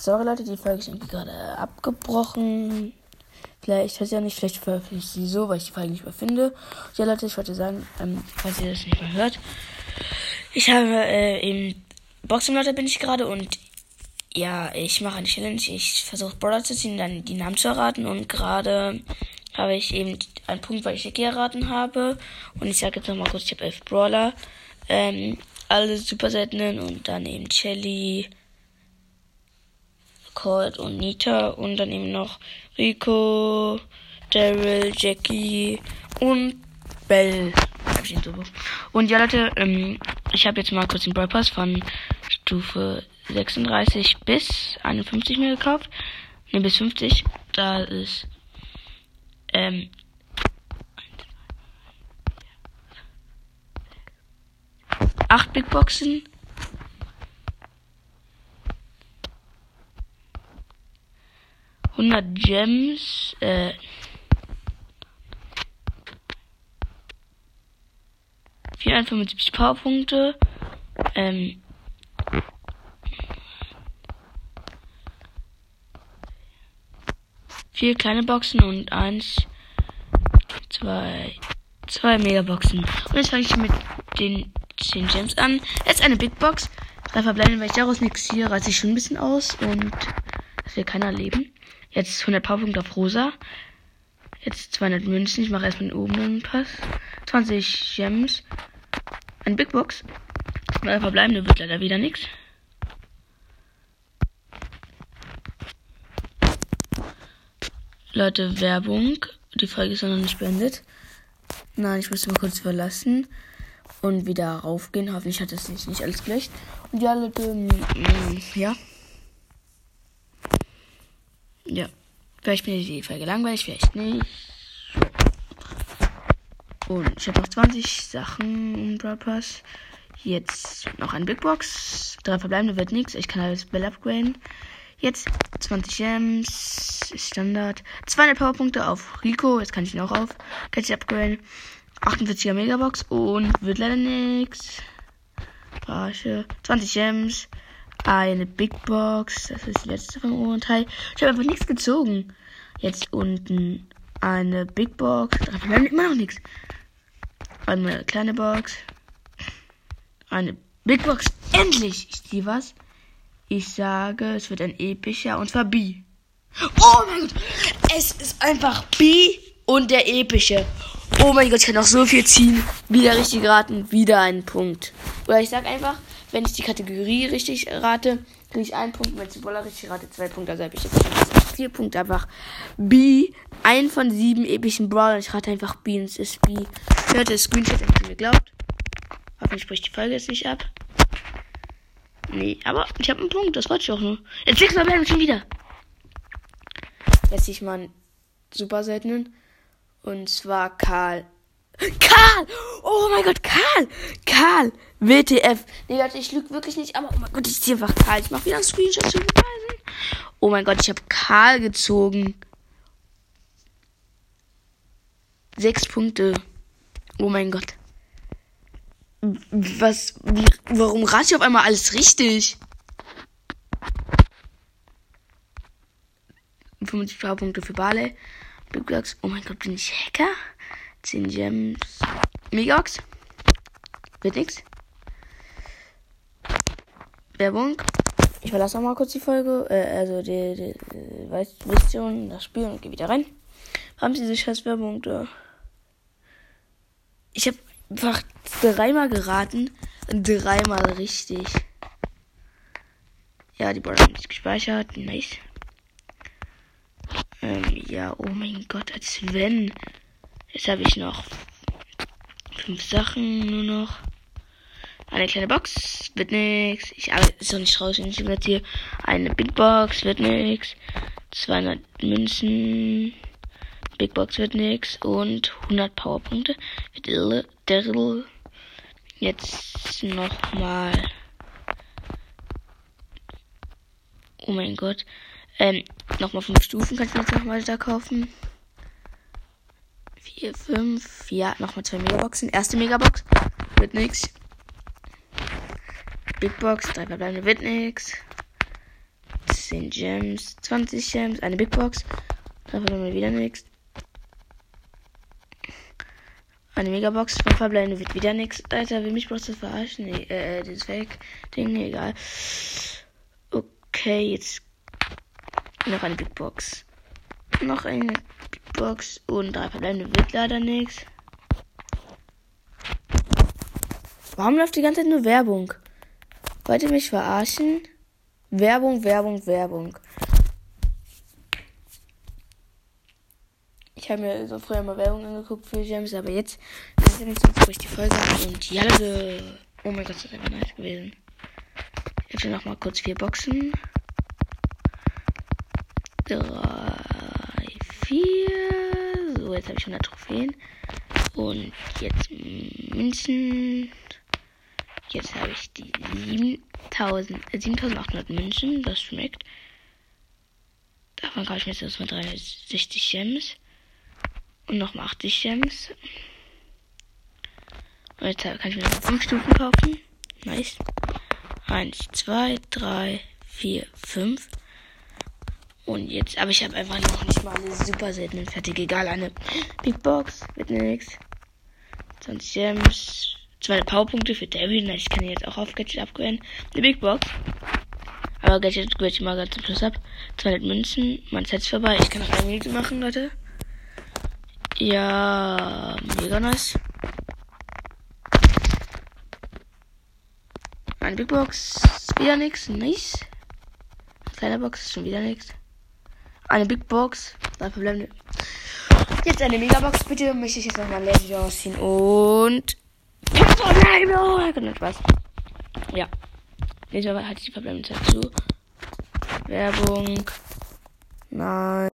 Sorry Leute, die Folge ist irgendwie gerade abgebrochen. Vielleicht, ich weiß ja nicht, vielleicht veröffentliche ich sie so, weil ich die Folge nicht mehr finde. Ja Leute, ich wollte sagen, ähm, falls ihr das nicht mehr hört. Ich habe äh, im Boxing bin ich gerade und ja, ich mache eine Challenge. Ich versuche Brawler zu ziehen, dann die Namen zu erraten und gerade habe ich eben einen Punkt, weil ich Jackie erraten habe. Und ich sage jetzt nochmal kurz, ich habe elf Brawler. Ähm, alle super seltenen und dann eben Shelly, Colt und Nita und dann eben noch Rico, Daryl, Jackie und Bell. Und ja, Leute, ähm, ich habe jetzt mal kurz den Brawl Pass von Stufe 36 bis 51 mir gekauft. Ne, bis 50. Da ist ähm, acht Big Boxen. Hundert Gems, äh, 475 Powerpunkte, ähm, vier kleine Boxen und eins, zwei, zwei Megaboxen. Und jetzt fange ich mit den 10 Gems an. Jetzt eine Big Box. Drei verbleiben, weil ich daraus nichts ziehe, reiße ich schon ein bisschen aus und das will keiner leben. Jetzt 100 Powerpunkte auf Rosa. Jetzt 200 Münzen. Ich mache erstmal den oberen Pass. 20 Gems. Eine Big Box. Drei verbleibende wird leider wieder nichts. Leute, Werbung. Die Folge ist noch nicht beendet. Nein, ich muss mal kurz verlassen und wieder raufgehen. Hoffentlich hat das nicht, nicht alles gelöscht. Und ja, Leute, ähm, ja. Ja. Vielleicht bin ich die Folge langweilig, vielleicht nicht. Und ich habe noch 20 Sachen im Brawl Pass. Jetzt noch ein Big Box. Drei verbleibende wird nichts. Ich kann alles Bell upgraden. Jetzt 20 Gems, Standard. 200 Powerpunkte auf Rico, jetzt kann ich ihn auch auf. Kann ich upgraden. 48er Megabox und wird leider nichts. Brasche. 20 Gems. Eine Big Box. Das ist die letzte vom oberen Teil. Ich habe einfach nichts gezogen. Jetzt unten eine Big Box. Wir haben immer noch nichts. Eine kleine Box. Eine Big Box. Endlich! Ich sehe was. Ich sage, es wird ein epischer und zwar B. Oh mein Gott! Es ist einfach B und der epische. Oh mein Gott, ich kann noch so viel ziehen. Wieder richtig raten, wieder einen Punkt. Oder ich sag einfach, wenn ich die Kategorie richtig rate, kriege ich einen Punkt. Wenn ich die Boller richtig rate, zwei Punkte. Also habe ich jetzt vier Punkte. Einfach B. Ein von sieben epischen Brawlern. Ich rate einfach B und es ist B. Hört das Screenshot, wenn ihr mir glaubt. Hoffentlich bricht die Folge jetzt nicht ab. Nee, aber ich habe einen Punkt, das wollte ich auch nur. Jetzt sechsmal bleiben schon wieder. Jetzt sehe ich mal einen super seltenen. Und zwar Karl. Karl! Oh mein Gott, Karl! Karl! WTF. Nee, Leute, ich lüge wirklich nicht, aber oh mein Gott, ich ziehe einfach Karl. Ich mache wieder einen Screenshot zu beweisen. Oh mein Gott, ich habe Karl gezogen. Sechs Punkte. Oh mein Gott. Was, warum rate ich auf einmal alles richtig? 50 Powerpunkte für Barley. Big Blocks. Oh mein Gott, bin ich Hacker? 10 Gems. Megax. Wird nix. Werbung. Ich verlasse noch mal kurz die Folge. Äh, also die, die, die weißt, wisst ihr das Spiel und gehe wieder rein. Haben Sie diese scheiß Werbung da? Ich habe einfach dreimal geraten. Dreimal richtig. Ja, die Brawler haben nicht gespeichert. Nice. Ähm, ja, oh mein Gott, als wenn. Jetzt habe ich noch fünf Sachen nur noch. Eine kleine Box, wird nix. Ich arbeite noch nicht raus, wenn ich hier. Eine Big Box, wird nix. 200 Münzen. Big Box wird nix. Und 100 Powerpunkte. Wird irre. Jetzt nochmal. Oh mein Gott. Ähm, nochmal fünf Stufen kannst du jetzt nochmal da kaufen. Vier, fünf, ja, nochmal zwei Megaboxen. Erste Megabox wird nix. Big Box, drei verbleibende wird nix. 10 Gems, 20 Gems, eine Big Box. Drei verbleibende wieder nichts. Eine Megabox, fünf verbleibende wird wieder nichts. Alter, will mich bloß das verarschen? Nee, äh, dieses Fake-Ding, egal. Okay, jetzt noch eine Big Box. Noch eine Box und drei verbleibende wird leider nichts. Warum läuft die ganze Zeit nur Werbung? Wollt ihr mich verarschen? Werbung, Werbung, Werbung. Ich habe mir so früher mal Werbung angeguckt für Gems, aber jetzt ist nicht so ich die Folge und ja, Leute. Oh mein Gott, das ist einfach nice gewesen. Jetzt noch mal kurz vier Boxen. Drei, vier. So, jetzt habe ich 100 Trophäen. Und jetzt Münzen. Jetzt habe ich die 7000, äh, 7800 Münzen. Das schmeckt. Davon kaufe ich mir jetzt mal 360 Gems. Und nochmal 80 Gems. Und jetzt kann ich mir noch 5 Stufen kaufen. Nice. 1, 2, 3, 4, 5. Und jetzt, aber ich habe einfach noch nicht mal eine super seltene fertig. Egal, eine Big Box mit nix. 20 Gems. Zwei Powerpunkte für David. Ich kann jetzt auch auf Gadget upgraden. Eine Big Box. Aber Gadget ich mal ganz zum Schluss ab. 200 Münzen. Mein Set vorbei. Ich kann noch ein Minute machen, Leute. Ja, mega nice. Eine Big Box. Wieder nix. Nice. Kleine Box. Schon wieder nix. Eine Big Box. Drei verbleibende. Jetzt eine Megabox. Bitte möchte ich jetzt noch mal Lady ausziehen. Und. Verbleibende. Oh, Spaß. Ja. Nächstes Mal hatte die verbleibende Zeit zu. Werbung. Nein.